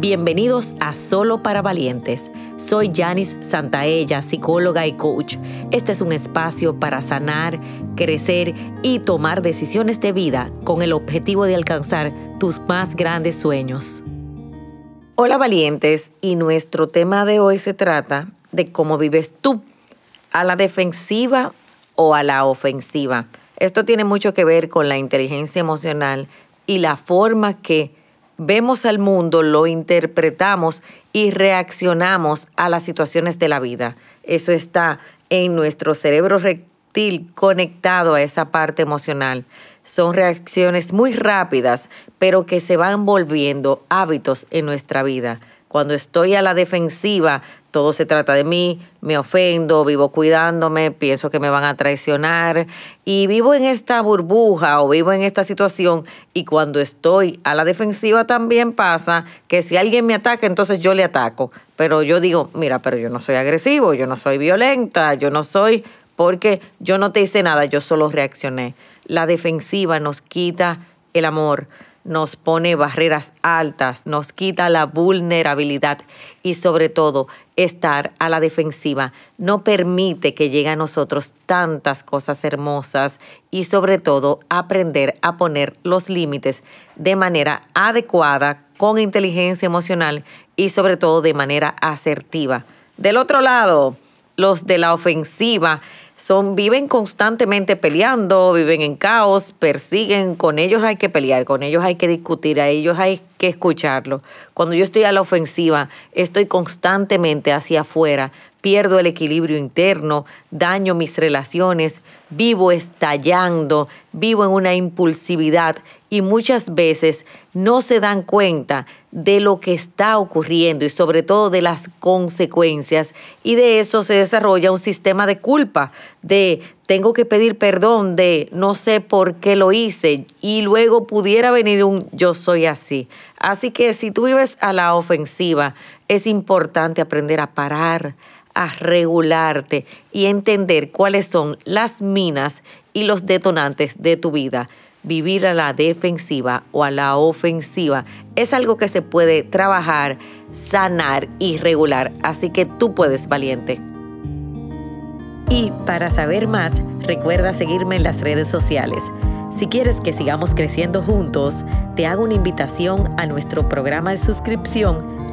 Bienvenidos a Solo para Valientes. Soy Janice Santaella, psicóloga y coach. Este es un espacio para sanar, crecer y tomar decisiones de vida con el objetivo de alcanzar tus más grandes sueños. Hola valientes, y nuestro tema de hoy se trata de cómo vives tú, a la defensiva o a la ofensiva. Esto tiene mucho que ver con la inteligencia emocional y la forma que vemos al mundo, lo interpretamos y reaccionamos a las situaciones de la vida. Eso está en nuestro cerebro reptil conectado a esa parte emocional. Son reacciones muy rápidas, pero que se van volviendo hábitos en nuestra vida. Cuando estoy a la defensiva, todo se trata de mí, me ofendo, vivo cuidándome, pienso que me van a traicionar y vivo en esta burbuja o vivo en esta situación y cuando estoy a la defensiva también pasa que si alguien me ataca, entonces yo le ataco. Pero yo digo, mira, pero yo no soy agresivo, yo no soy violenta, yo no soy porque yo no te hice nada, yo solo reaccioné. La defensiva nos quita el amor nos pone barreras altas, nos quita la vulnerabilidad y sobre todo estar a la defensiva no permite que llegue a nosotros tantas cosas hermosas y sobre todo aprender a poner los límites de manera adecuada, con inteligencia emocional y sobre todo de manera asertiva. Del otro lado, los de la ofensiva son, viven constantemente peleando, viven en caos, persiguen, con ellos hay que pelear, con ellos hay que discutir, a ellos hay que escucharlo. Cuando yo estoy a la ofensiva, estoy constantemente hacia afuera, pierdo el equilibrio interno, daño mis relaciones, vivo estallando, vivo en una impulsividad y muchas veces no se dan cuenta de lo que está ocurriendo y sobre todo de las consecuencias y de eso se desarrolla un sistema de culpa, de tengo que pedir perdón, de no sé por qué lo hice y luego pudiera venir un yo soy así. Así que si tú vives a la ofensiva, es importante aprender a parar, a regularte y entender cuáles son las minas y los detonantes de tu vida. Vivir a la defensiva o a la ofensiva es algo que se puede trabajar, sanar y regular, así que tú puedes, valiente. Y para saber más, recuerda seguirme en las redes sociales. Si quieres que sigamos creciendo juntos, te hago una invitación a nuestro programa de suscripción